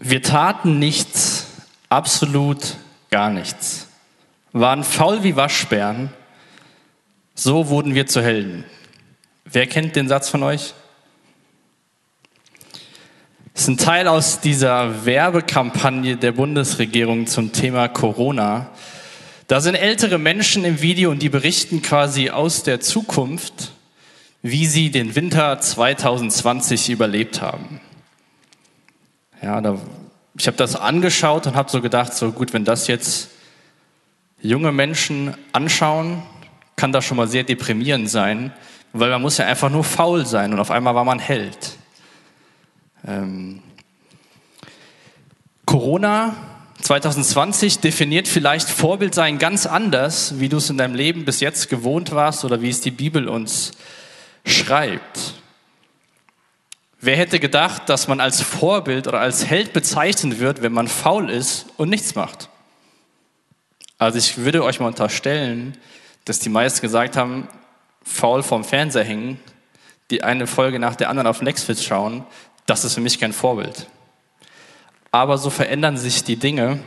Wir taten nichts, absolut gar nichts, waren faul wie Waschbären, so wurden wir zu Helden. Wer kennt den Satz von euch? Das ist ein Teil aus dieser Werbekampagne der Bundesregierung zum Thema Corona. Da sind ältere Menschen im Video und die berichten quasi aus der Zukunft, wie sie den Winter 2020 überlebt haben. Ja, da, ich habe das angeschaut und habe so gedacht, so gut, wenn das jetzt junge Menschen anschauen, kann das schon mal sehr deprimierend sein, weil man muss ja einfach nur faul sein und auf einmal war man Held. Ähm, Corona 2020 definiert vielleicht Vorbild sein ganz anders, wie du es in deinem Leben bis jetzt gewohnt warst oder wie es die Bibel uns schreibt. Wer hätte gedacht, dass man als Vorbild oder als Held bezeichnet wird, wenn man faul ist und nichts macht? Also ich würde euch mal unterstellen, dass die meisten gesagt haben, faul vorm Fernseher hängen, die eine Folge nach der anderen auf Netflix schauen, das ist für mich kein Vorbild. Aber so verändern sich die Dinge.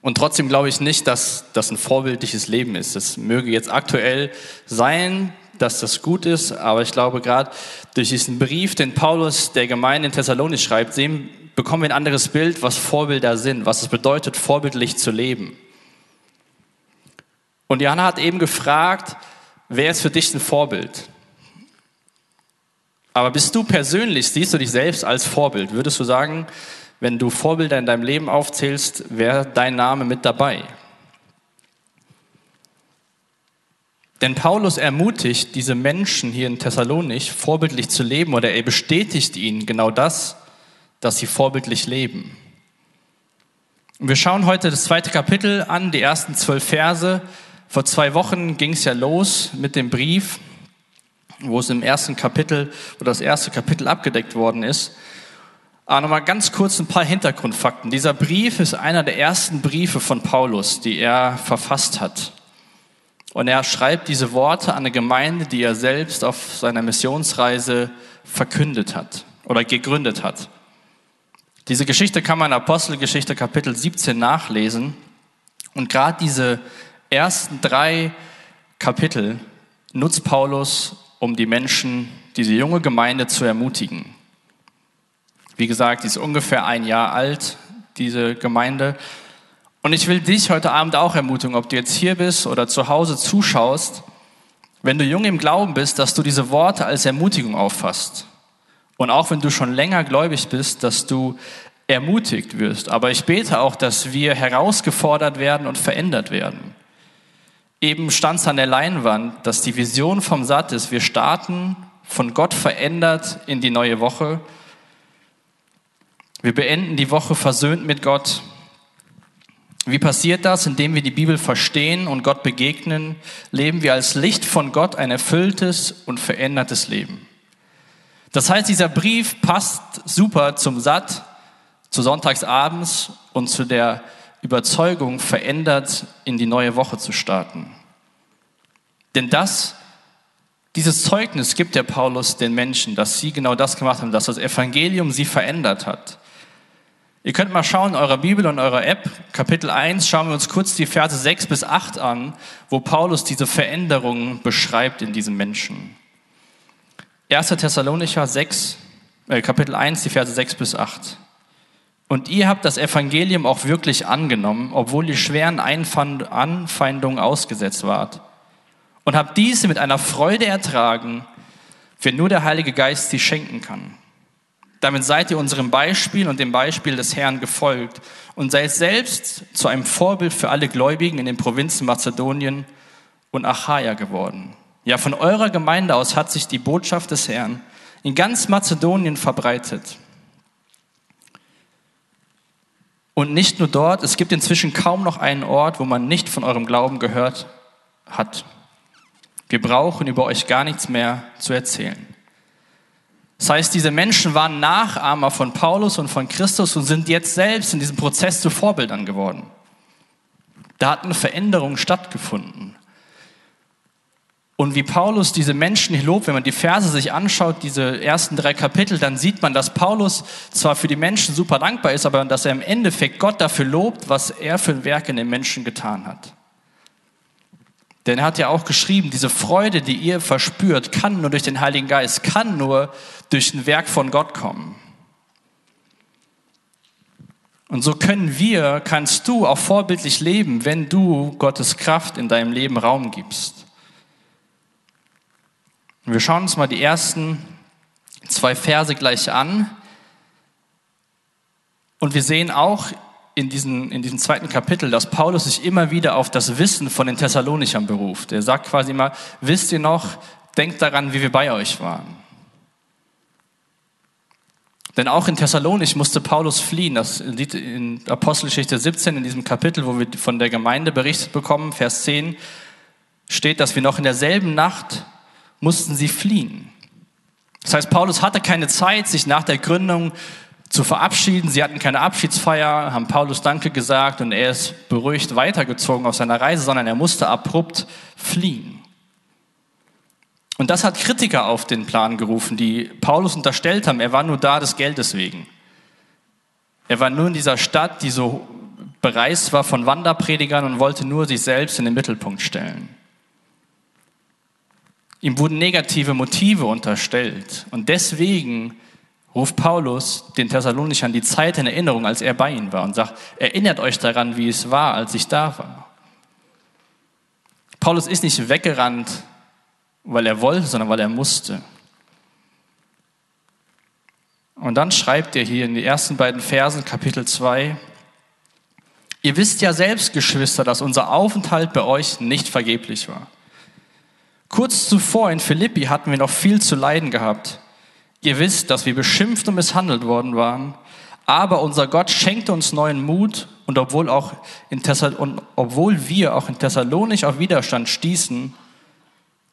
Und trotzdem glaube ich nicht, dass das ein vorbildliches Leben ist. Es möge jetzt aktuell sein, dass das gut ist, aber ich glaube gerade durch diesen Brief, den Paulus der Gemeinde in Thessalonich schreibt, sehen, bekommen wir ein anderes Bild, was Vorbilder sind, was es bedeutet, vorbildlich zu leben. Und Johanna hat eben gefragt, wer ist für dich ein Vorbild? Aber bist du persönlich, siehst du dich selbst als Vorbild? Würdest du sagen, wenn du Vorbilder in deinem Leben aufzählst, wäre dein Name mit dabei? Denn Paulus ermutigt diese Menschen hier in Thessalonich, vorbildlich zu leben, oder er bestätigt ihnen genau das, dass sie vorbildlich leben. Und wir schauen heute das zweite Kapitel an, die ersten zwölf Verse. Vor zwei Wochen ging es ja los mit dem Brief, wo es im ersten Kapitel, wo das erste Kapitel abgedeckt worden ist. Aber nochmal ganz kurz ein paar Hintergrundfakten. Dieser Brief ist einer der ersten Briefe von Paulus, die er verfasst hat. Und er schreibt diese Worte an eine Gemeinde, die er selbst auf seiner Missionsreise verkündet hat oder gegründet hat. Diese Geschichte kann man in Apostelgeschichte Kapitel 17 nachlesen. Und gerade diese ersten drei Kapitel nutzt Paulus, um die Menschen, diese junge Gemeinde zu ermutigen. Wie gesagt, die ist ungefähr ein Jahr alt, diese Gemeinde. Und ich will dich heute Abend auch ermutigen, ob du jetzt hier bist oder zu Hause zuschaust, wenn du jung im Glauben bist, dass du diese Worte als Ermutigung auffasst. Und auch wenn du schon länger gläubig bist, dass du ermutigt wirst. Aber ich bete auch, dass wir herausgefordert werden und verändert werden. Eben stand es an der Leinwand, dass die Vision vom Satt ist. Wir starten von Gott verändert in die neue Woche. Wir beenden die Woche versöhnt mit Gott. Wie passiert das? Indem wir die Bibel verstehen und Gott begegnen, leben wir als Licht von Gott ein erfülltes und verändertes Leben. Das heißt, dieser Brief passt super zum Satt, zu Sonntagsabends und zu der Überzeugung, verändert in die neue Woche zu starten. Denn das, dieses Zeugnis gibt der Paulus den Menschen, dass sie genau das gemacht haben, dass das Evangelium sie verändert hat. Ihr könnt mal schauen in eurer Bibel und eurer App, Kapitel 1, schauen wir uns kurz die Verse 6 bis 8 an, wo Paulus diese Veränderungen beschreibt in diesem Menschen. 1. Thessalonicher 6, äh, Kapitel 1, die Verse 6 bis 8. Und ihr habt das Evangelium auch wirklich angenommen, obwohl ihr schweren Anfeindungen ausgesetzt wart. Und habt diese mit einer Freude ertragen, wenn nur der Heilige Geist sie schenken kann. Damit seid ihr unserem Beispiel und dem Beispiel des Herrn gefolgt und seid selbst zu einem Vorbild für alle Gläubigen in den Provinzen Mazedonien und Achaia geworden. Ja, von eurer Gemeinde aus hat sich die Botschaft des Herrn in ganz Mazedonien verbreitet. Und nicht nur dort, es gibt inzwischen kaum noch einen Ort, wo man nicht von eurem Glauben gehört hat. Wir brauchen über euch gar nichts mehr zu erzählen. Das heißt, diese Menschen waren Nachahmer von Paulus und von Christus und sind jetzt selbst in diesem Prozess zu Vorbildern geworden. Da hat eine Veränderung stattgefunden. Und wie Paulus diese Menschen lobt, wenn man die Verse sich anschaut, diese ersten drei Kapitel, dann sieht man, dass Paulus zwar für die Menschen super dankbar ist, aber dass er im Endeffekt Gott dafür lobt, was er für ein Werk in den Menschen getan hat. Denn er hat ja auch geschrieben, diese Freude, die ihr verspürt, kann nur durch den Heiligen Geist, kann nur durch ein Werk von Gott kommen. Und so können wir, kannst du auch vorbildlich leben, wenn du Gottes Kraft in deinem Leben Raum gibst. Wir schauen uns mal die ersten zwei Verse gleich an. Und wir sehen auch in, diesen, in diesem zweiten Kapitel, dass Paulus sich immer wieder auf das Wissen von den Thessalonichern beruft. Er sagt quasi mal, wisst ihr noch, denkt daran, wie wir bei euch waren. Denn auch in Thessalonich musste Paulus fliehen. Das liegt in Apostelgeschichte 17, in diesem Kapitel, wo wir von der Gemeinde berichtet bekommen, Vers 10, steht, dass wir noch in derselben Nacht mussten sie fliehen. Das heißt, Paulus hatte keine Zeit, sich nach der Gründung zu verabschieden. Sie hatten keine Abschiedsfeier, haben Paulus Danke gesagt und er ist beruhigt weitergezogen auf seiner Reise, sondern er musste abrupt fliehen. Und das hat Kritiker auf den Plan gerufen, die Paulus unterstellt haben, er war nur da des Geldes wegen. Er war nur in dieser Stadt, die so bereist war von Wanderpredigern und wollte nur sich selbst in den Mittelpunkt stellen. Ihm wurden negative Motive unterstellt. Und deswegen ruft Paulus den Thessalonichern die Zeit in Erinnerung, als er bei ihnen war und sagt, erinnert euch daran, wie es war, als ich da war. Paulus ist nicht weggerannt, weil er wollte, sondern weil er musste. Und dann schreibt er hier in die ersten beiden Versen, Kapitel 2, Ihr wisst ja selbst, Geschwister, dass unser Aufenthalt bei euch nicht vergeblich war. Kurz zuvor in Philippi hatten wir noch viel zu leiden gehabt. Ihr wisst, dass wir beschimpft und misshandelt worden waren, aber unser Gott schenkte uns neuen Mut und obwohl, auch in und obwohl wir auch in Thessalonich auf Widerstand stießen,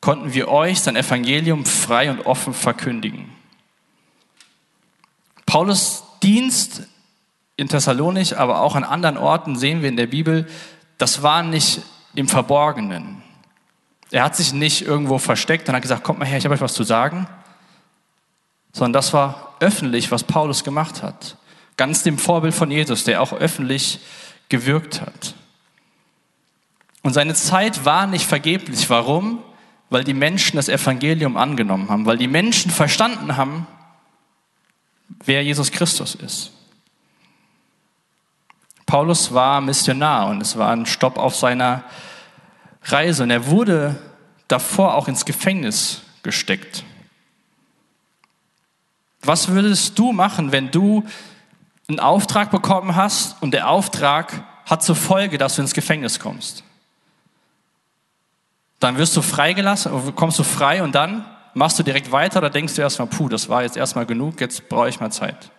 konnten wir euch sein Evangelium frei und offen verkündigen. Paulus Dienst in Thessalonich, aber auch an anderen Orten sehen wir in der Bibel, das war nicht im Verborgenen. Er hat sich nicht irgendwo versteckt und hat gesagt, kommt mal her, ich habe euch was zu sagen, sondern das war öffentlich, was Paulus gemacht hat. Ganz dem Vorbild von Jesus, der auch öffentlich gewirkt hat. Und seine Zeit war nicht vergeblich. Warum? Weil die Menschen das Evangelium angenommen haben, weil die Menschen verstanden haben, wer Jesus Christus ist. Paulus war Missionar und es war ein Stopp auf seiner Reise und er wurde davor auch ins Gefängnis gesteckt. Was würdest du machen, wenn du einen Auftrag bekommen hast und der Auftrag hat zur Folge, dass du ins Gefängnis kommst? Dann wirst du freigelassen, kommst du frei und dann machst du direkt weiter oder denkst du erstmal, puh, das war jetzt erstmal genug, jetzt brauche ich mal Zeit.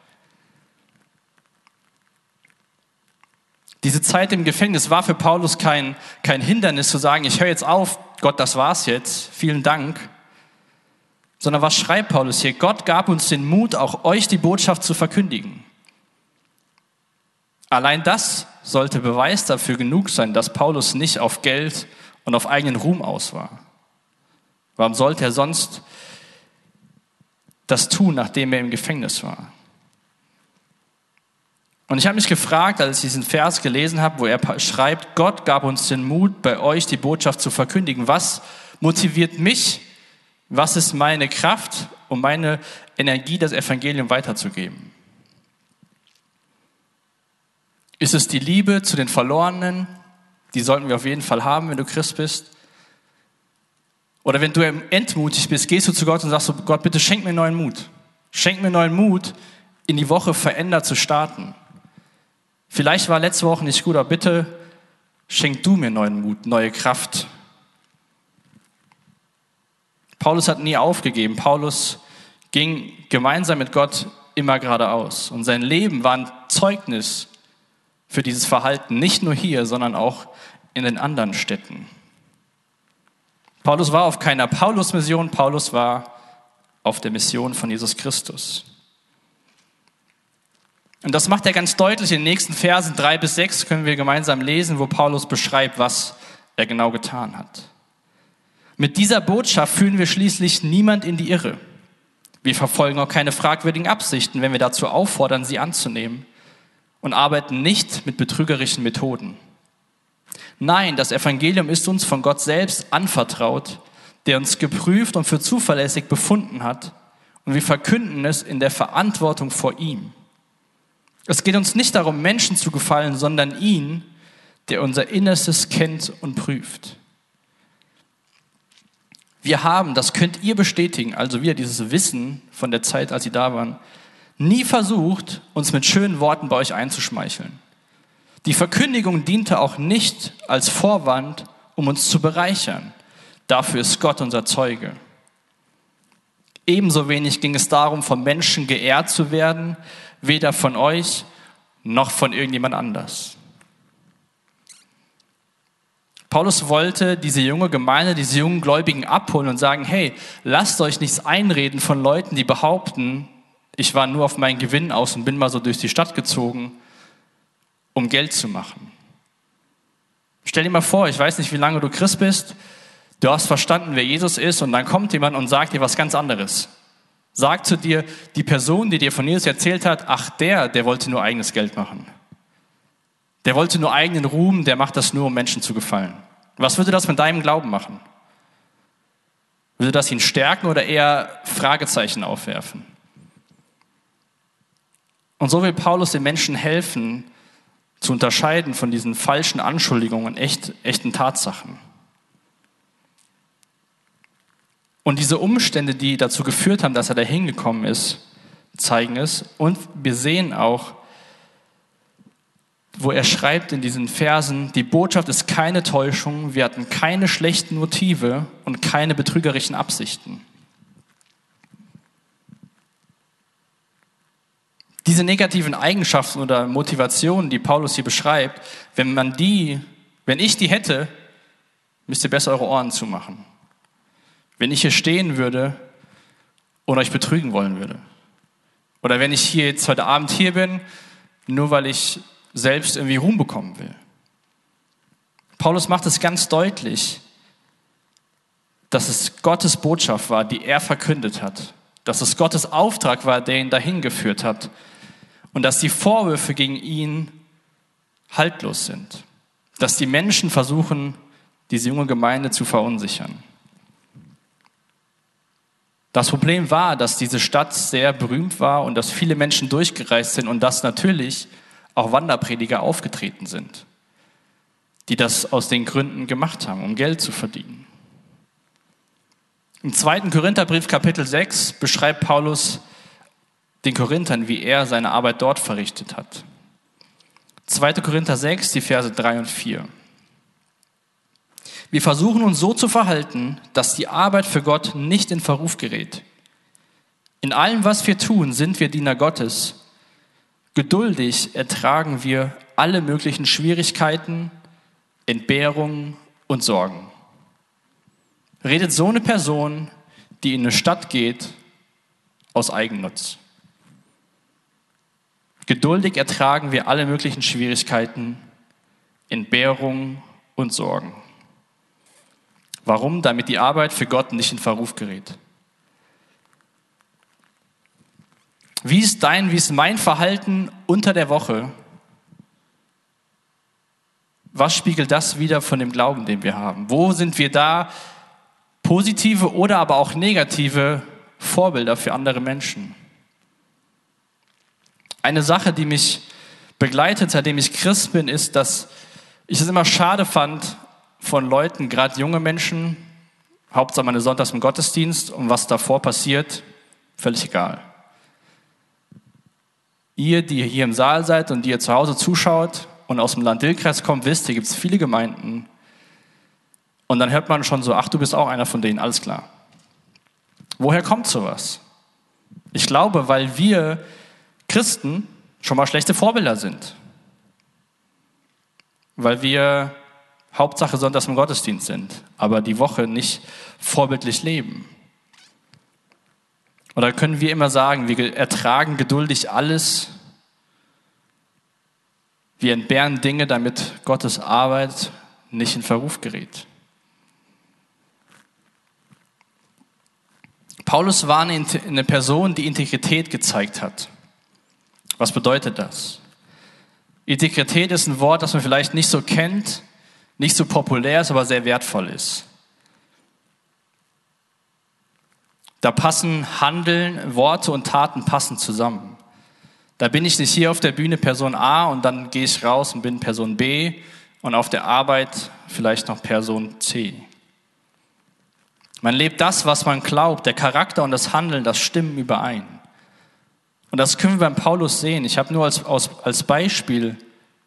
Diese Zeit im Gefängnis war für Paulus kein, kein Hindernis zu sagen, ich höre jetzt auf, Gott, das war's jetzt, vielen Dank. Sondern was schreibt Paulus hier? Gott gab uns den Mut, auch euch die Botschaft zu verkündigen. Allein das sollte Beweis dafür genug sein, dass Paulus nicht auf Geld und auf eigenen Ruhm aus war. Warum sollte er sonst das tun, nachdem er im Gefängnis war? Und ich habe mich gefragt, als ich diesen Vers gelesen habe, wo er schreibt, Gott gab uns den Mut, bei euch die Botschaft zu verkündigen. Was motiviert mich? Was ist meine Kraft und meine Energie, das Evangelium weiterzugeben? Ist es die Liebe zu den Verlorenen? Die sollten wir auf jeden Fall haben, wenn du Christ bist. Oder wenn du entmutigt bist, gehst du zu Gott und sagst, Gott, bitte schenk mir neuen Mut. Schenk mir neuen Mut, in die Woche verändert zu starten. Vielleicht war letzte Woche nicht gut, aber bitte schenk du mir neuen Mut, neue Kraft. Paulus hat nie aufgegeben. Paulus ging gemeinsam mit Gott immer geradeaus. Und sein Leben war ein Zeugnis für dieses Verhalten, nicht nur hier, sondern auch in den anderen Städten. Paulus war auf keiner Paulus-Mission, Paulus war auf der Mission von Jesus Christus. Und das macht er ganz deutlich in den nächsten Versen drei bis sechs können wir gemeinsam lesen, wo Paulus beschreibt, was er genau getan hat. Mit dieser Botschaft führen wir schließlich niemand in die Irre. Wir verfolgen auch keine fragwürdigen Absichten, wenn wir dazu auffordern, sie anzunehmen und arbeiten nicht mit betrügerischen Methoden. Nein, das Evangelium ist uns von Gott selbst anvertraut, der uns geprüft und für zuverlässig befunden hat, und wir verkünden es in der Verantwortung vor ihm. Es geht uns nicht darum, Menschen zu gefallen, sondern ihn, der unser Innerstes kennt und prüft. Wir haben, das könnt ihr bestätigen, also wir, dieses Wissen von der Zeit, als sie da waren, nie versucht, uns mit schönen Worten bei euch einzuschmeicheln. Die Verkündigung diente auch nicht als Vorwand, um uns zu bereichern. Dafür ist Gott unser Zeuge. Ebenso wenig ging es darum, von Menschen geehrt zu werden, weder von euch noch von irgendjemand anders. Paulus wollte diese junge Gemeinde, diese jungen Gläubigen abholen und sagen, hey, lasst euch nichts einreden von Leuten, die behaupten, ich war nur auf meinen Gewinn aus und bin mal so durch die Stadt gezogen, um Geld zu machen. Stell dir mal vor, ich weiß nicht, wie lange du Christ bist, du hast verstanden, wer Jesus ist und dann kommt jemand und sagt dir was ganz anderes. Sagt zu dir, die Person, die dir von Jesus erzählt hat, ach der, der wollte nur eigenes Geld machen. Der wollte nur eigenen Ruhm, der macht das nur, um Menschen zu gefallen. Was würde das mit deinem Glauben machen? Würde das ihn stärken oder eher Fragezeichen aufwerfen? Und so will Paulus den Menschen helfen, zu unterscheiden von diesen falschen Anschuldigungen und echt, echten Tatsachen. Und diese Umstände, die dazu geführt haben, dass er da hingekommen ist, zeigen es. Und wir sehen auch, wo er schreibt in diesen Versen, die Botschaft ist keine Täuschung, wir hatten keine schlechten Motive und keine betrügerischen Absichten. Diese negativen Eigenschaften oder Motivationen, die Paulus hier beschreibt, wenn man die, wenn ich die hätte, müsst ihr besser eure Ohren zumachen. Wenn ich hier stehen würde und euch betrügen wollen würde. Oder wenn ich hier jetzt heute Abend hier bin, nur weil ich selbst irgendwie Ruhm bekommen will. Paulus macht es ganz deutlich, dass es Gottes Botschaft war, die er verkündet hat, dass es Gottes Auftrag war, der ihn dahin geführt hat und dass die Vorwürfe gegen ihn haltlos sind, dass die Menschen versuchen, diese junge Gemeinde zu verunsichern. Das Problem war, dass diese Stadt sehr berühmt war und dass viele Menschen durchgereist sind und dass natürlich auch Wanderprediger aufgetreten sind, die das aus den Gründen gemacht haben, um Geld zu verdienen. Im zweiten Korintherbrief Kapitel 6 beschreibt Paulus den Korinthern, wie er seine Arbeit dort verrichtet hat. 2. Korinther 6, die Verse 3 und 4. Wir versuchen uns so zu verhalten, dass die Arbeit für Gott nicht in Verruf gerät. In allem, was wir tun, sind wir Diener Gottes Geduldig ertragen wir alle möglichen Schwierigkeiten, Entbehrungen und Sorgen. Redet so eine Person, die in eine Stadt geht, aus Eigennutz. Geduldig ertragen wir alle möglichen Schwierigkeiten, Entbehrungen und Sorgen. Warum? Damit die Arbeit für Gott nicht in Verruf gerät. Wie ist dein, wie ist mein Verhalten unter der Woche? Was spiegelt das wieder von dem Glauben, den wir haben? Wo sind wir da positive oder aber auch negative Vorbilder für andere Menschen? Eine Sache, die mich begleitet, seitdem ich Christ bin, ist, dass ich es immer schade fand von Leuten, gerade junge Menschen, Hauptsache meine Sonntags im Gottesdienst und was davor passiert, völlig egal. Ihr, die hier im Saal seid und die ihr zu Hause zuschaut und aus dem Land Dillkreis kommt, wisst, hier gibt es viele Gemeinden. Und dann hört man schon so, ach, du bist auch einer von denen, alles klar. Woher kommt sowas? Ich glaube, weil wir Christen schon mal schlechte Vorbilder sind. Weil wir Hauptsache sonntags im Gottesdienst sind, aber die Woche nicht vorbildlich leben. Oder können wir immer sagen, wir ertragen geduldig alles, wir entbehren Dinge, damit Gottes Arbeit nicht in Verruf gerät. Paulus war eine Person, die Integrität gezeigt hat. Was bedeutet das? Integrität ist ein Wort, das man vielleicht nicht so kennt, nicht so populär ist, aber sehr wertvoll ist. Da passen Handeln, Worte und Taten passen zusammen. Da bin ich nicht hier auf der Bühne Person A und dann gehe ich raus und bin Person B und auf der Arbeit vielleicht noch Person C. Man lebt das, was man glaubt. Der Charakter und das Handeln, das stimmen überein. Und das können wir beim Paulus sehen. Ich habe nur als, als, als Beispiel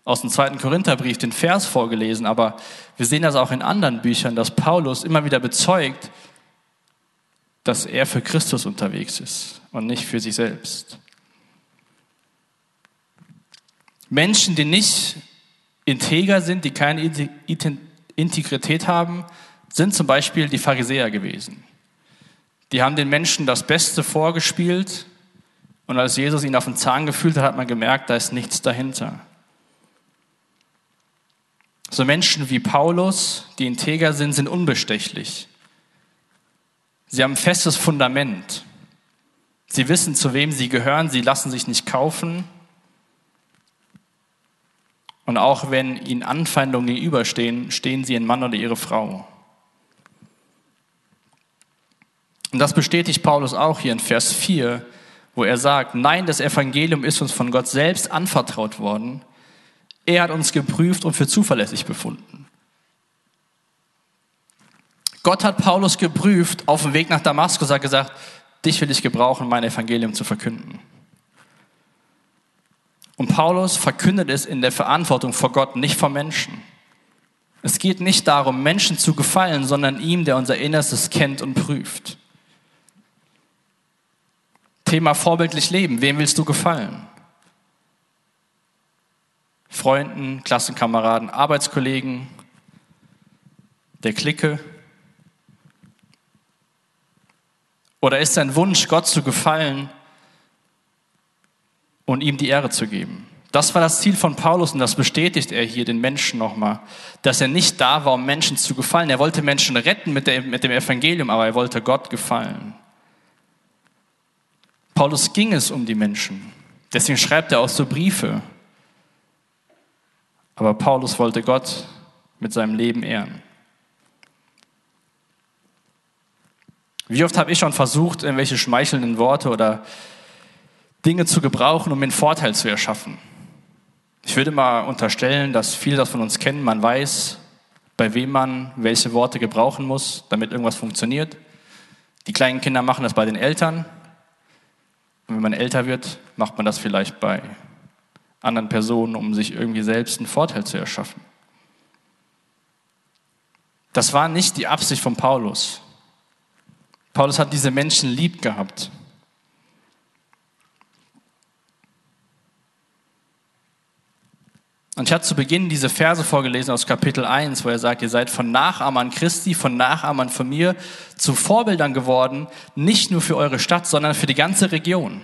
aus dem zweiten Korintherbrief den Vers vorgelesen, aber wir sehen das auch in anderen Büchern, dass Paulus immer wieder bezeugt, dass er für Christus unterwegs ist und nicht für sich selbst. Menschen, die nicht integer sind, die keine Integrität haben, sind zum Beispiel die Pharisäer gewesen. Die haben den Menschen das Beste vorgespielt und als Jesus ihn auf den Zahn gefühlt hat, hat man gemerkt, da ist nichts dahinter. So Menschen wie Paulus, die integer sind, sind unbestechlich. Sie haben ein festes Fundament. Sie wissen, zu wem sie gehören. Sie lassen sich nicht kaufen. Und auch wenn ihnen Anfeindungen gegenüberstehen, stehen sie ein Mann oder ihre Frau. Und das bestätigt Paulus auch hier in Vers 4, wo er sagt, nein, das Evangelium ist uns von Gott selbst anvertraut worden. Er hat uns geprüft und für zuverlässig befunden. Gott hat Paulus geprüft auf dem Weg nach Damaskus, hat gesagt, dich will ich gebrauchen, mein Evangelium zu verkünden. Und Paulus verkündet es in der Verantwortung vor Gott, nicht vor Menschen. Es geht nicht darum, Menschen zu gefallen, sondern ihm, der unser Innerstes kennt und prüft. Thema vorbildlich leben. Wem willst du gefallen? Freunden, Klassenkameraden, Arbeitskollegen, der Clique? Oder ist dein Wunsch, Gott zu gefallen und ihm die Ehre zu geben? Das war das Ziel von Paulus und das bestätigt er hier den Menschen nochmal, dass er nicht da war, um Menschen zu gefallen. Er wollte Menschen retten mit, der, mit dem Evangelium, aber er wollte Gott gefallen. Paulus ging es um die Menschen. Deswegen schreibt er auch so Briefe. Aber Paulus wollte Gott mit seinem Leben ehren. Wie oft habe ich schon versucht, irgendwelche schmeichelnden Worte oder Dinge zu gebrauchen, um mir einen Vorteil zu erschaffen? Ich würde mal unterstellen, dass viele das von uns kennen. Man weiß, bei wem man welche Worte gebrauchen muss, damit irgendwas funktioniert. Die kleinen Kinder machen das bei den Eltern. Und wenn man älter wird, macht man das vielleicht bei anderen Personen, um sich irgendwie selbst einen Vorteil zu erschaffen. Das war nicht die Absicht von Paulus. Paulus hat diese Menschen lieb gehabt. Und ich hatte zu Beginn diese Verse vorgelesen aus Kapitel 1, wo er sagt, ihr seid von Nachahmern Christi, von Nachahmern von mir zu Vorbildern geworden, nicht nur für eure Stadt, sondern für die ganze Region.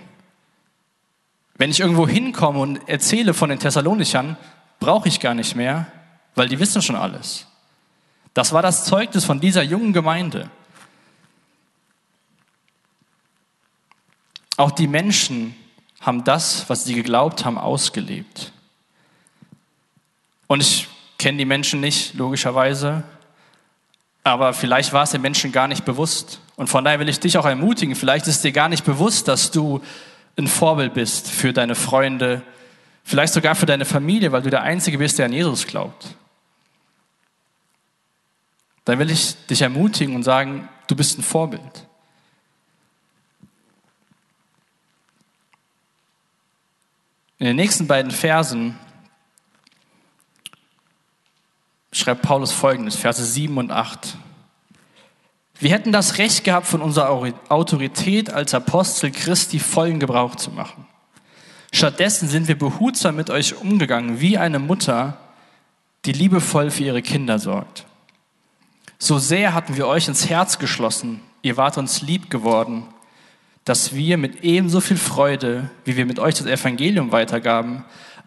Wenn ich irgendwo hinkomme und erzähle von den Thessalonichern, brauche ich gar nicht mehr, weil die wissen schon alles. Das war das Zeugnis von dieser jungen Gemeinde. Auch die Menschen haben das, was sie geglaubt haben, ausgelebt. Und ich kenne die Menschen nicht, logischerweise. Aber vielleicht war es den Menschen gar nicht bewusst. Und von daher will ich dich auch ermutigen. Vielleicht ist dir gar nicht bewusst, dass du ein Vorbild bist für deine Freunde, vielleicht sogar für deine Familie, weil du der Einzige bist, der an Jesus glaubt. Dann will ich dich ermutigen und sagen, du bist ein Vorbild. In den nächsten beiden Versen schreibt Paulus folgendes, Verse 7 und 8. Wir hätten das Recht gehabt, von unserer Autorität als Apostel Christi vollen Gebrauch zu machen. Stattdessen sind wir behutsam mit euch umgegangen, wie eine Mutter, die liebevoll für ihre Kinder sorgt. So sehr hatten wir euch ins Herz geschlossen, ihr wart uns lieb geworden, dass wir mit ebenso viel Freude, wie wir mit euch das Evangelium weitergaben,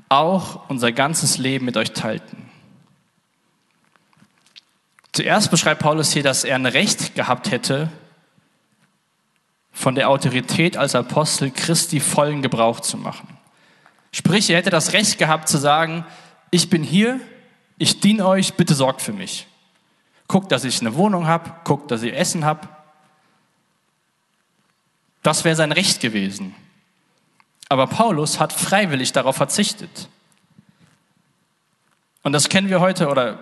auch unser ganzes Leben mit euch teilten. Zuerst beschreibt Paulus hier, dass er ein Recht gehabt hätte, von der Autorität als Apostel Christi vollen Gebrauch zu machen. Sprich, er hätte das Recht gehabt zu sagen, ich bin hier, ich diene euch, bitte sorgt für mich. Guckt, dass ich eine Wohnung habe, guckt, dass ich Essen habe. Das wäre sein Recht gewesen. Aber Paulus hat freiwillig darauf verzichtet. Und das kennen wir heute, oder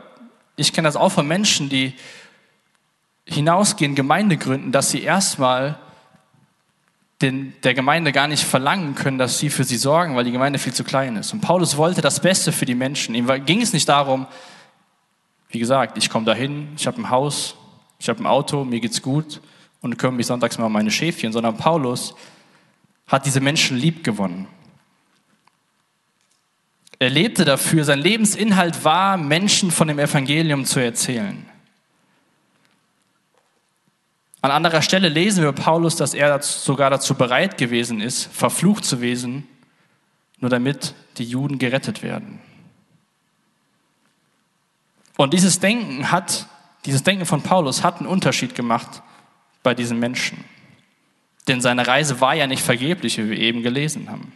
ich kenne das auch von Menschen, die hinausgehen, Gemeinde gründen, dass sie erstmal den, der Gemeinde gar nicht verlangen können, dass sie für sie sorgen, weil die Gemeinde viel zu klein ist. Und Paulus wollte das Beste für die Menschen. Ihm ging es nicht darum, wie gesagt, ich komme dahin, ich habe ein Haus, ich habe ein Auto, mir geht's gut und kümmere mich sonntags mal um meine Schäfchen, sondern Paulus hat diese Menschen lieb gewonnen. Er lebte dafür, sein Lebensinhalt war, Menschen von dem Evangelium zu erzählen. An anderer Stelle lesen wir Paulus, dass er sogar dazu bereit gewesen ist, verflucht zu wesen, nur damit die Juden gerettet werden. Und dieses Denken hat, dieses Denken von Paulus hat einen Unterschied gemacht bei diesen Menschen. Denn seine Reise war ja nicht vergeblich, wie wir eben gelesen haben.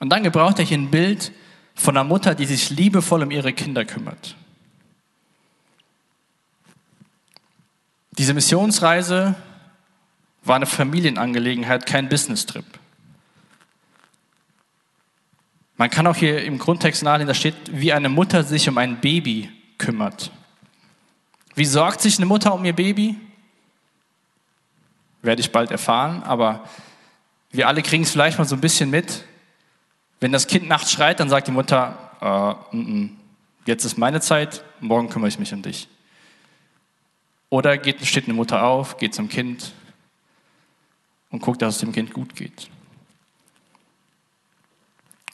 Und dann gebraucht er hier ein Bild von einer Mutter, die sich liebevoll um ihre Kinder kümmert. Diese Missionsreise war eine Familienangelegenheit, kein Business-Trip. Man kann auch hier im Grundtext nachlesen, da steht, wie eine Mutter sich um ein Baby kümmert. Wie sorgt sich eine Mutter um ihr Baby? Werde ich bald erfahren, aber wir alle kriegen es vielleicht mal so ein bisschen mit. Wenn das Kind nachts schreit, dann sagt die Mutter, äh, n -n, jetzt ist meine Zeit, morgen kümmere ich mich um dich. Oder geht, steht eine Mutter auf, geht zum Kind und guckt, dass es dem Kind gut geht.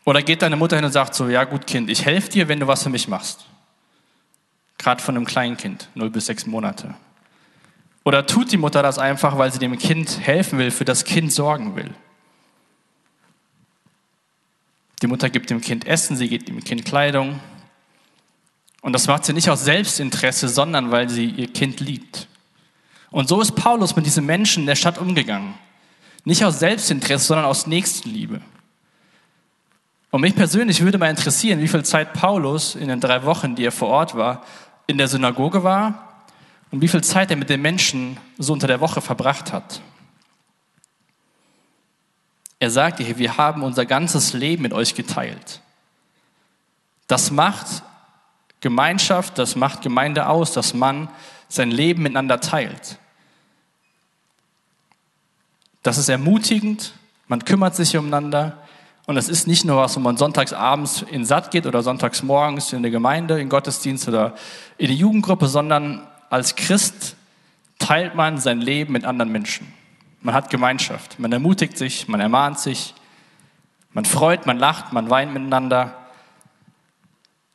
Oder geht deine Mutter hin und sagt so, ja gut Kind, ich helfe dir, wenn du was für mich machst. Gerade von einem kleinen Kind, 0 bis 6 Monate. Oder tut die Mutter das einfach, weil sie dem Kind helfen will, für das Kind sorgen will. Die Mutter gibt dem Kind Essen, sie gibt dem Kind Kleidung, und das macht sie nicht aus Selbstinteresse, sondern weil sie ihr Kind liebt. Und so ist Paulus mit diesen Menschen in der Stadt umgegangen. Nicht aus Selbstinteresse, sondern aus Nächstenliebe. Und mich persönlich würde mal interessieren, wie viel Zeit Paulus in den drei Wochen, die er vor Ort war, in der Synagoge war und wie viel Zeit er mit den Menschen so unter der Woche verbracht hat. Er sagt hier, wir haben unser ganzes Leben mit euch geteilt. Das macht Gemeinschaft, das macht Gemeinde aus, dass man sein Leben miteinander teilt. Das ist ermutigend, man kümmert sich umeinander und es ist nicht nur was, wo man sonntags abends in Satt geht oder sonntags morgens in der Gemeinde, in Gottesdienst oder in die Jugendgruppe, sondern als Christ teilt man sein Leben mit anderen Menschen. Man hat Gemeinschaft, man ermutigt sich, man ermahnt sich, man freut, man lacht, man weint miteinander.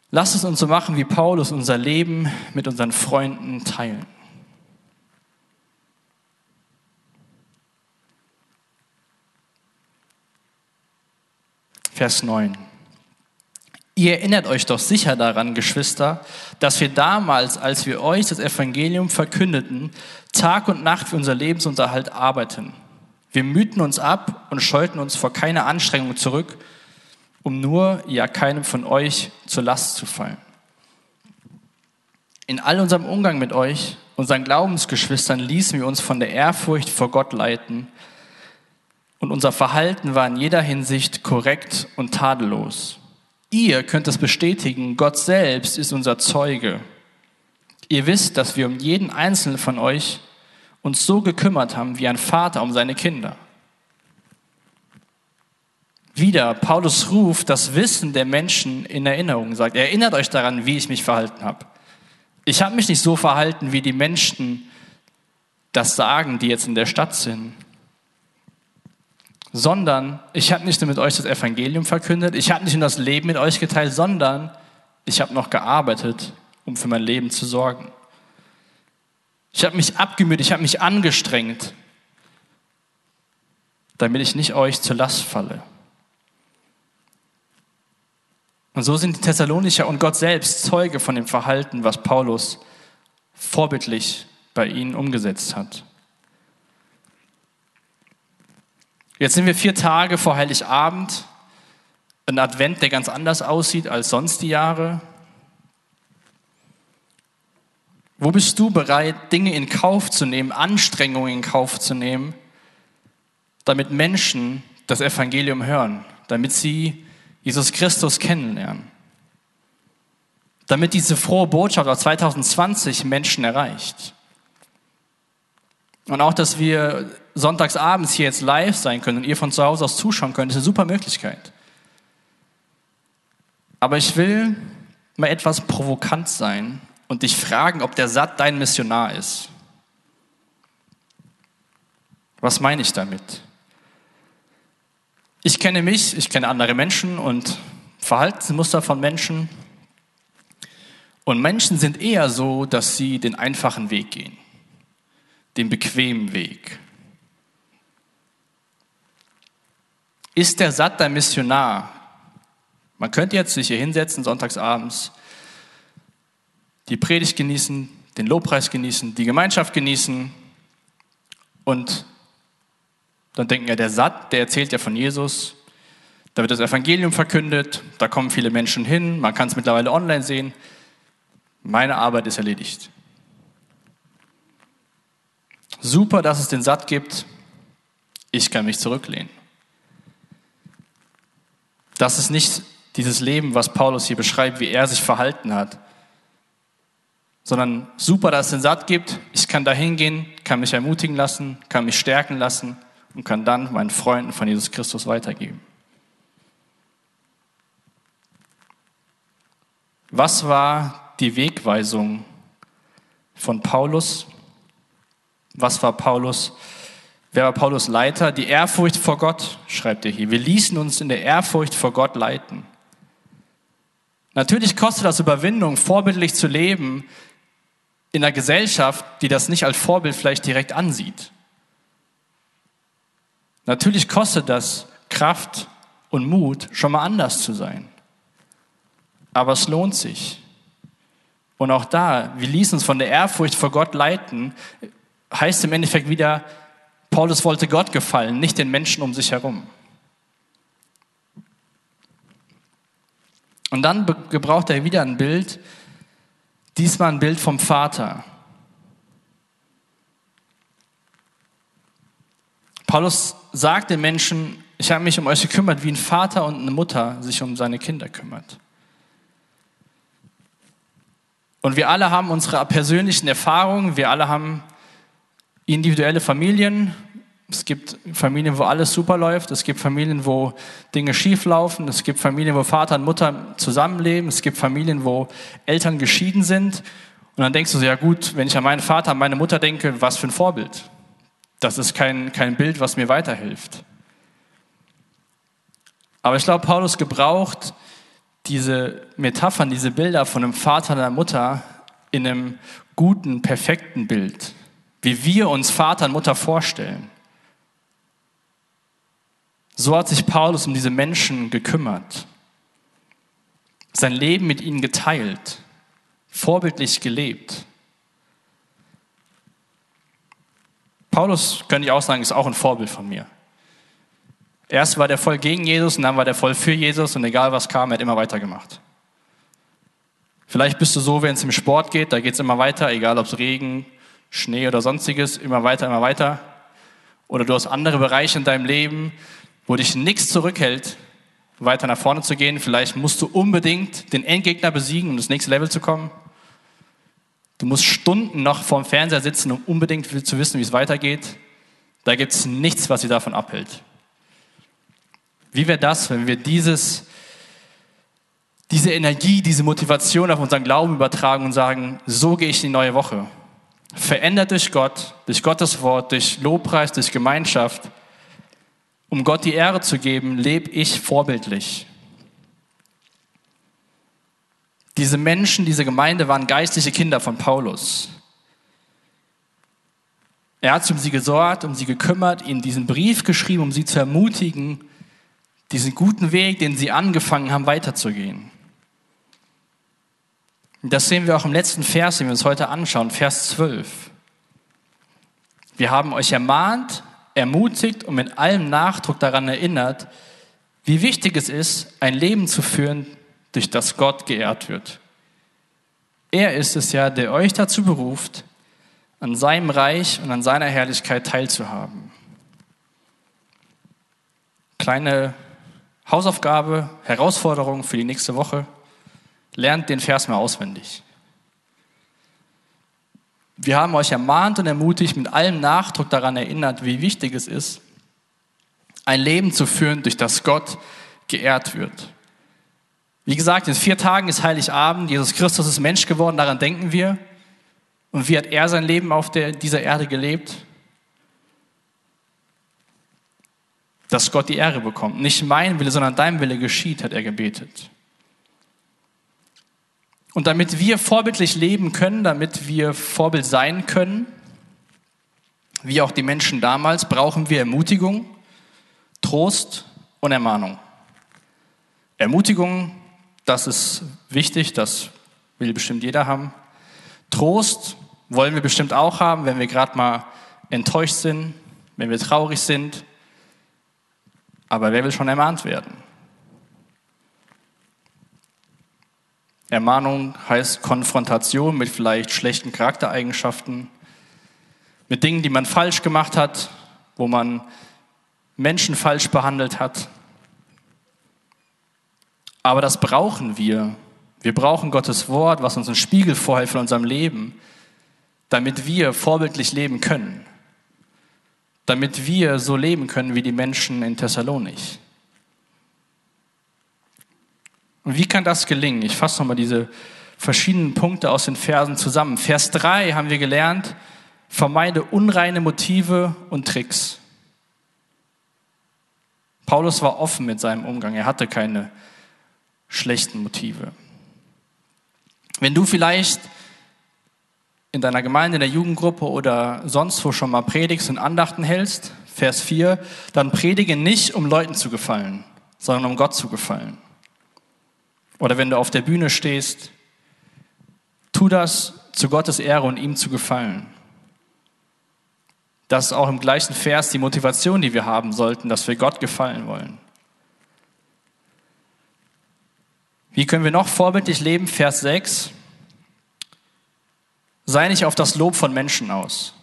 Lass es uns so machen, wie Paulus unser Leben mit unseren Freunden teilen. Vers 9. Ihr erinnert euch doch sicher daran, Geschwister, dass wir damals, als wir euch das Evangelium verkündeten, Tag und Nacht für unser Lebensunterhalt arbeiten. Wir mühten uns ab und scheuten uns vor keiner Anstrengung zurück, um nur ja keinem von euch zur Last zu fallen. In all unserem Umgang mit euch, unseren Glaubensgeschwistern, ließen wir uns von der Ehrfurcht vor Gott leiten und unser Verhalten war in jeder Hinsicht korrekt und tadellos. Ihr könnt es bestätigen, Gott selbst ist unser Zeuge. Ihr wisst, dass wir um jeden einzelnen von euch uns so gekümmert haben wie ein Vater um seine Kinder. Wieder, Paulus ruft das Wissen der Menschen in Erinnerung, sagt, erinnert euch daran, wie ich mich verhalten habe. Ich habe mich nicht so verhalten, wie die Menschen das sagen, die jetzt in der Stadt sind, sondern ich habe nicht nur mit euch das Evangelium verkündet, ich habe nicht nur das Leben mit euch geteilt, sondern ich habe noch gearbeitet, um für mein Leben zu sorgen. Ich habe mich abgemüht, ich habe mich angestrengt, damit ich nicht euch zur Last falle. Und so sind die Thessalonicher und Gott selbst Zeuge von dem Verhalten, was Paulus vorbildlich bei ihnen umgesetzt hat. Jetzt sind wir vier Tage vor Heiligabend, ein Advent, der ganz anders aussieht als sonst die Jahre. Wo bist du bereit, Dinge in Kauf zu nehmen, Anstrengungen in Kauf zu nehmen, damit Menschen das Evangelium hören, damit sie Jesus Christus kennenlernen, damit diese frohe Botschaft aus 2020 Menschen erreicht? Und auch, dass wir sonntagsabends hier jetzt live sein können und ihr von zu Hause aus zuschauen könnt, ist eine super Möglichkeit. Aber ich will mal etwas provokant sein und dich fragen, ob der Satt dein Missionar ist. Was meine ich damit? Ich kenne mich, ich kenne andere Menschen und Verhaltensmuster von Menschen. Und Menschen sind eher so, dass sie den einfachen Weg gehen den bequemen Weg. Ist der Satt dein Missionar? Man könnte jetzt sich hier hinsetzen, sonntagsabends, die Predigt genießen, den Lobpreis genießen, die Gemeinschaft genießen und dann denken ja, der Satt, der erzählt ja von Jesus, da wird das Evangelium verkündet, da kommen viele Menschen hin, man kann es mittlerweile online sehen. Meine Arbeit ist erledigt. Super, dass es den Satt gibt. Ich kann mich zurücklehnen. Das ist nicht dieses Leben, was Paulus hier beschreibt, wie er sich verhalten hat, sondern super, dass es den Satt gibt. Ich kann da hingehen, kann mich ermutigen lassen, kann mich stärken lassen und kann dann meinen Freunden von Jesus Christus weitergeben. Was war die Wegweisung von Paulus was war Paulus? Wer war Paulus Leiter? Die Ehrfurcht vor Gott, schreibt er hier. Wir ließen uns in der Ehrfurcht vor Gott leiten. Natürlich kostet das Überwindung, vorbildlich zu leben in einer Gesellschaft, die das nicht als Vorbild vielleicht direkt ansieht. Natürlich kostet das Kraft und Mut, schon mal anders zu sein. Aber es lohnt sich. Und auch da, wir ließen uns von der Ehrfurcht vor Gott leiten, heißt im Endeffekt wieder, Paulus wollte Gott gefallen, nicht den Menschen um sich herum. Und dann gebraucht er wieder ein Bild, diesmal ein Bild vom Vater. Paulus sagt den Menschen, ich habe mich um euch gekümmert, wie ein Vater und eine Mutter sich um seine Kinder kümmert. Und wir alle haben unsere persönlichen Erfahrungen, wir alle haben individuelle Familien. Es gibt Familien, wo alles super läuft. Es gibt Familien, wo Dinge schief laufen. Es gibt Familien, wo Vater und Mutter zusammenleben. Es gibt Familien, wo Eltern geschieden sind. Und dann denkst du so, ja gut, wenn ich an meinen Vater, an meine Mutter denke, was für ein Vorbild. Das ist kein, kein Bild, was mir weiterhilft. Aber ich glaube, Paulus gebraucht diese Metaphern, diese Bilder von einem Vater und einer Mutter in einem guten, perfekten Bild wie wir uns Vater und Mutter vorstellen. So hat sich Paulus um diese Menschen gekümmert, sein Leben mit ihnen geteilt, vorbildlich gelebt. Paulus, könnte ich auch sagen, ist auch ein Vorbild von mir. Erst war der voll gegen Jesus und dann war der voll für Jesus und egal was kam, er hat immer weitergemacht. Vielleicht bist du so, wenn es im Sport geht, da geht es immer weiter, egal ob es Regen, Schnee oder sonstiges, immer weiter, immer weiter. Oder du hast andere Bereiche in deinem Leben, wo dich nichts zurückhält, weiter nach vorne zu gehen. Vielleicht musst du unbedingt den Endgegner besiegen, um das nächste Level zu kommen. Du musst Stunden noch vorm Fernseher sitzen, um unbedingt zu wissen, wie es weitergeht. Da gibt es nichts, was sie davon abhält. Wie wäre das, wenn wir dieses, diese Energie, diese Motivation auf unseren Glauben übertragen und sagen, so gehe ich in die neue Woche verändert durch Gott, durch Gottes Wort, durch Lobpreis, durch Gemeinschaft, um Gott die Ehre zu geben, lebe ich vorbildlich. Diese Menschen, diese Gemeinde waren geistliche Kinder von Paulus. Er hat um sie gesorgt, um sie gekümmert, ihnen diesen Brief geschrieben, um sie zu ermutigen, diesen guten Weg, den sie angefangen haben, weiterzugehen. Das sehen wir auch im letzten Vers, den wir uns heute anschauen, Vers 12. Wir haben euch ermahnt, ermutigt und mit allem Nachdruck daran erinnert, wie wichtig es ist, ein Leben zu führen, durch das Gott geehrt wird. Er ist es ja, der euch dazu beruft, an seinem Reich und an seiner Herrlichkeit teilzuhaben. Kleine Hausaufgabe, Herausforderung für die nächste Woche. Lernt den Vers mal auswendig. Wir haben euch ermahnt und ermutigt, mit allem Nachdruck daran erinnert, wie wichtig es ist, ein Leben zu führen, durch das Gott geehrt wird. Wie gesagt, in vier Tagen ist Heiligabend, Jesus Christus ist Mensch geworden, daran denken wir. Und wie hat er sein Leben auf der, dieser Erde gelebt? Dass Gott die Ehre bekommt. Nicht mein Wille, sondern dein Wille geschieht, hat er gebetet. Und damit wir vorbildlich leben können, damit wir Vorbild sein können, wie auch die Menschen damals, brauchen wir Ermutigung, Trost und Ermahnung. Ermutigung, das ist wichtig, das will bestimmt jeder haben. Trost wollen wir bestimmt auch haben, wenn wir gerade mal enttäuscht sind, wenn wir traurig sind. Aber wer will schon ermahnt werden? Ermahnung heißt Konfrontation mit vielleicht schlechten Charaktereigenschaften, mit Dingen, die man falsch gemacht hat, wo man Menschen falsch behandelt hat. Aber das brauchen wir. Wir brauchen Gottes Wort, was uns einen Spiegel vorhält von unserem Leben, damit wir vorbildlich leben können. Damit wir so leben können wie die Menschen in Thessalonich. Und wie kann das gelingen? Ich fasse nochmal diese verschiedenen Punkte aus den Versen zusammen. Vers 3 haben wir gelernt, vermeide unreine Motive und Tricks. Paulus war offen mit seinem Umgang. Er hatte keine schlechten Motive. Wenn du vielleicht in deiner Gemeinde, in der Jugendgruppe oder sonst wo schon mal predigst und Andachten hältst, Vers 4, dann predige nicht, um Leuten zu gefallen, sondern um Gott zu gefallen. Oder wenn du auf der Bühne stehst, tu das zu Gottes Ehre und ihm zu gefallen. Das ist auch im gleichen Vers die Motivation, die wir haben sollten, dass wir Gott gefallen wollen. Wie können wir noch vorbildlich leben? Vers 6. Sei nicht auf das Lob von Menschen aus.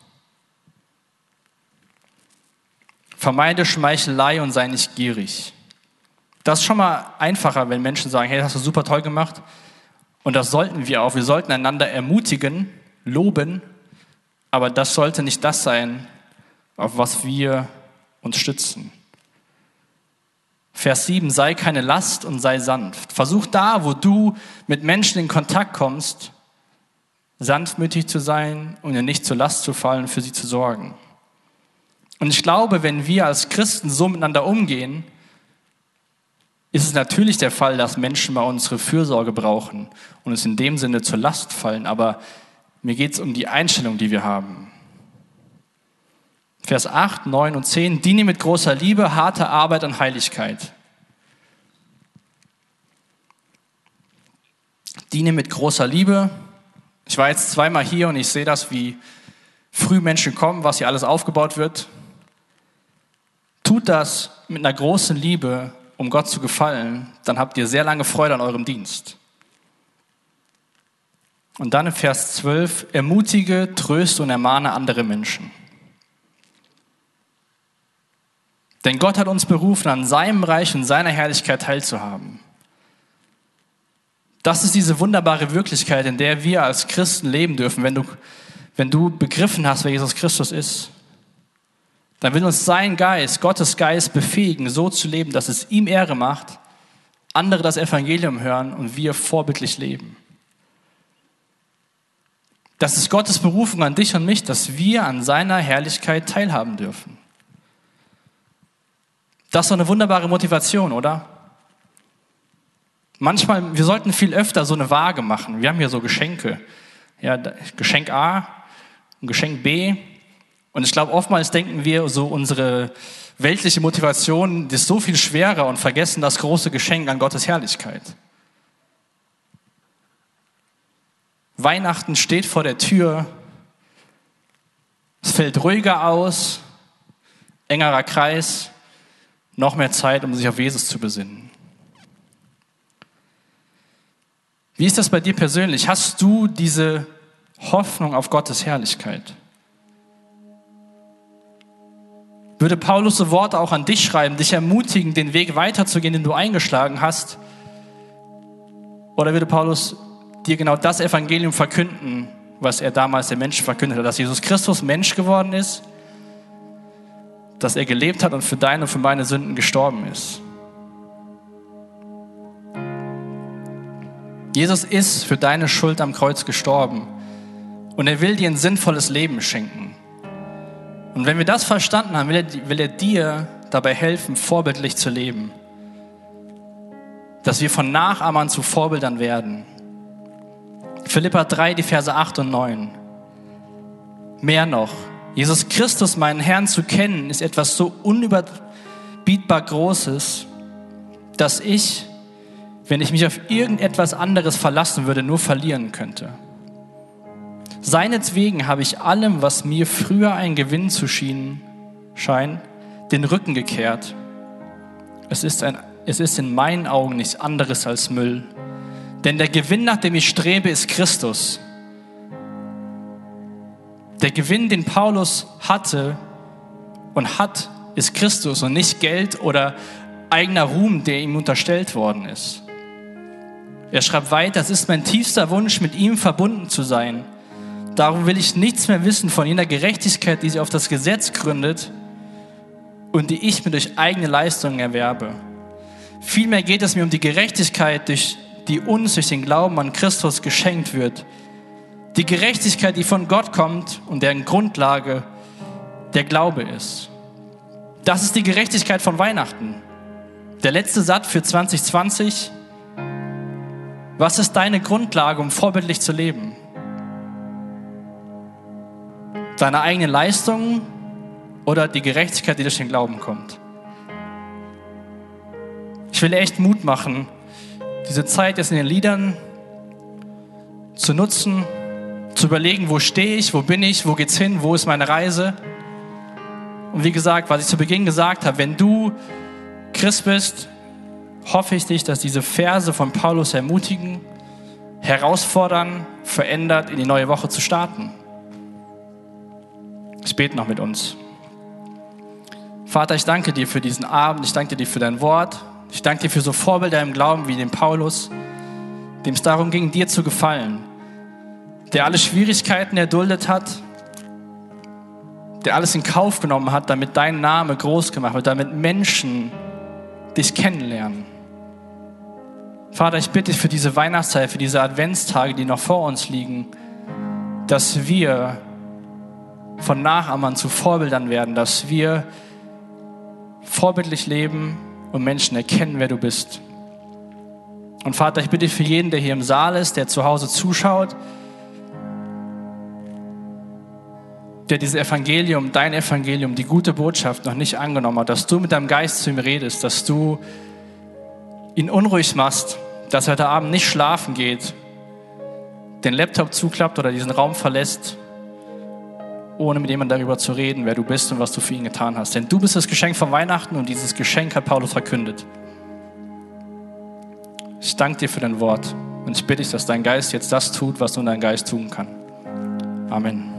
Vermeide Schmeichelei und sei nicht gierig. Das ist schon mal einfacher, wenn Menschen sagen, hey, das hast du super toll gemacht. Und das sollten wir auch. Wir sollten einander ermutigen, loben, aber das sollte nicht das sein, auf was wir uns stützen. Vers 7, sei keine Last und sei sanft. Versuch da, wo du mit Menschen in Kontakt kommst, sanftmütig zu sein und ihnen nicht zur Last zu fallen, für sie zu sorgen. Und ich glaube, wenn wir als Christen so miteinander umgehen, ist es natürlich der Fall, dass Menschen mal unsere Fürsorge brauchen und es in dem Sinne zur Last fallen. Aber mir geht es um die Einstellung, die wir haben. Vers 8, 9 und 10. Diene mit großer Liebe, harter Arbeit und Heiligkeit. Diene mit großer Liebe. Ich war jetzt zweimal hier und ich sehe das, wie früh Menschen kommen, was hier alles aufgebaut wird. Tut das mit einer großen Liebe um Gott zu gefallen, dann habt ihr sehr lange Freude an eurem Dienst. Und dann im Vers 12, ermutige, tröste und ermahne andere Menschen. Denn Gott hat uns berufen, an seinem Reich und seiner Herrlichkeit teilzuhaben. Das ist diese wunderbare Wirklichkeit, in der wir als Christen leben dürfen, wenn du, wenn du begriffen hast, wer Jesus Christus ist dann will uns sein Geist, Gottes Geist befähigen, so zu leben, dass es ihm Ehre macht, andere das Evangelium hören und wir vorbildlich leben. Das ist Gottes Berufung an dich und mich, dass wir an seiner Herrlichkeit teilhaben dürfen. Das ist doch eine wunderbare Motivation, oder? Manchmal, wir sollten viel öfter so eine Waage machen. Wir haben hier so Geschenke. Ja, Geschenk A und Geschenk B. Und ich glaube, oftmals denken wir so, unsere weltliche Motivation ist so viel schwerer und vergessen das große Geschenk an Gottes Herrlichkeit. Weihnachten steht vor der Tür, es fällt ruhiger aus, engerer Kreis, noch mehr Zeit, um sich auf Jesus zu besinnen. Wie ist das bei dir persönlich? Hast du diese Hoffnung auf Gottes Herrlichkeit? Würde Paulus so Worte auch an dich schreiben, dich ermutigen, den Weg weiterzugehen, den du eingeschlagen hast? Oder würde Paulus dir genau das Evangelium verkünden, was er damals den Menschen verkündet hat, dass Jesus Christus Mensch geworden ist, dass er gelebt hat und für deine und für meine Sünden gestorben ist? Jesus ist für deine Schuld am Kreuz gestorben und er will dir ein sinnvolles Leben schenken. Und wenn wir das verstanden haben, will er, will er dir dabei helfen, vorbildlich zu leben. Dass wir von Nachahmern zu Vorbildern werden. Philippa 3, die Verse 8 und 9. Mehr noch, Jesus Christus, meinen Herrn, zu kennen, ist etwas so unüberbietbar Großes, dass ich, wenn ich mich auf irgendetwas anderes verlassen würde, nur verlieren könnte. Seinetwegen habe ich allem, was mir früher ein Gewinn zu schienen scheint, den Rücken gekehrt. Es ist, ein, es ist in meinen Augen nichts anderes als Müll. Denn der Gewinn, nach dem ich strebe, ist Christus. Der Gewinn, den Paulus hatte und hat, ist Christus und nicht Geld oder eigener Ruhm, der ihm unterstellt worden ist. Er schreibt weiter, es ist mein tiefster Wunsch, mit ihm verbunden zu sein Darum will ich nichts mehr wissen von jener Gerechtigkeit, die sich auf das Gesetz gründet und die ich mir durch eigene Leistungen erwerbe. Vielmehr geht es mir um die Gerechtigkeit, die uns durch den Glauben an Christus geschenkt wird. Die Gerechtigkeit, die von Gott kommt und deren Grundlage der Glaube ist. Das ist die Gerechtigkeit von Weihnachten. Der letzte Satz für 2020. Was ist deine Grundlage, um vorbildlich zu leben? Deine eigenen Leistungen oder die Gerechtigkeit, die durch den Glauben kommt. Ich will echt Mut machen, diese Zeit jetzt in den Liedern zu nutzen, zu überlegen, wo stehe ich, wo bin ich, wo geht's hin, wo ist meine Reise. Und wie gesagt, was ich zu Beginn gesagt habe, wenn du Christ bist, hoffe ich dich, dass diese Verse von Paulus ermutigen, herausfordern, verändert, in die neue Woche zu starten. Ich bete noch mit uns. Vater, ich danke dir für diesen Abend. Ich danke dir für dein Wort. Ich danke dir für so Vorbilder im Glauben wie den Paulus, dem es darum ging, dir zu gefallen, der alle Schwierigkeiten erduldet hat, der alles in Kauf genommen hat, damit dein Name groß gemacht wird, damit Menschen dich kennenlernen. Vater, ich bitte dich für diese Weihnachtszeit, für diese Adventstage, die noch vor uns liegen, dass wir von Nachahmern zu Vorbildern werden, dass wir vorbildlich leben und Menschen erkennen, wer du bist. Und Vater, ich bitte für jeden, der hier im Saal ist, der zu Hause zuschaut, der dieses Evangelium, dein Evangelium, die gute Botschaft noch nicht angenommen hat, dass du mit deinem Geist zu ihm redest, dass du ihn unruhig machst, dass er heute Abend nicht schlafen geht, den Laptop zuklappt oder diesen Raum verlässt ohne mit jemandem darüber zu reden, wer du bist und was du für ihn getan hast. Denn du bist das Geschenk von Weihnachten und dieses Geschenk hat Paulus verkündet. Ich danke dir für dein Wort und ich bitte dich, dass dein Geist jetzt das tut, was nur dein Geist tun kann. Amen.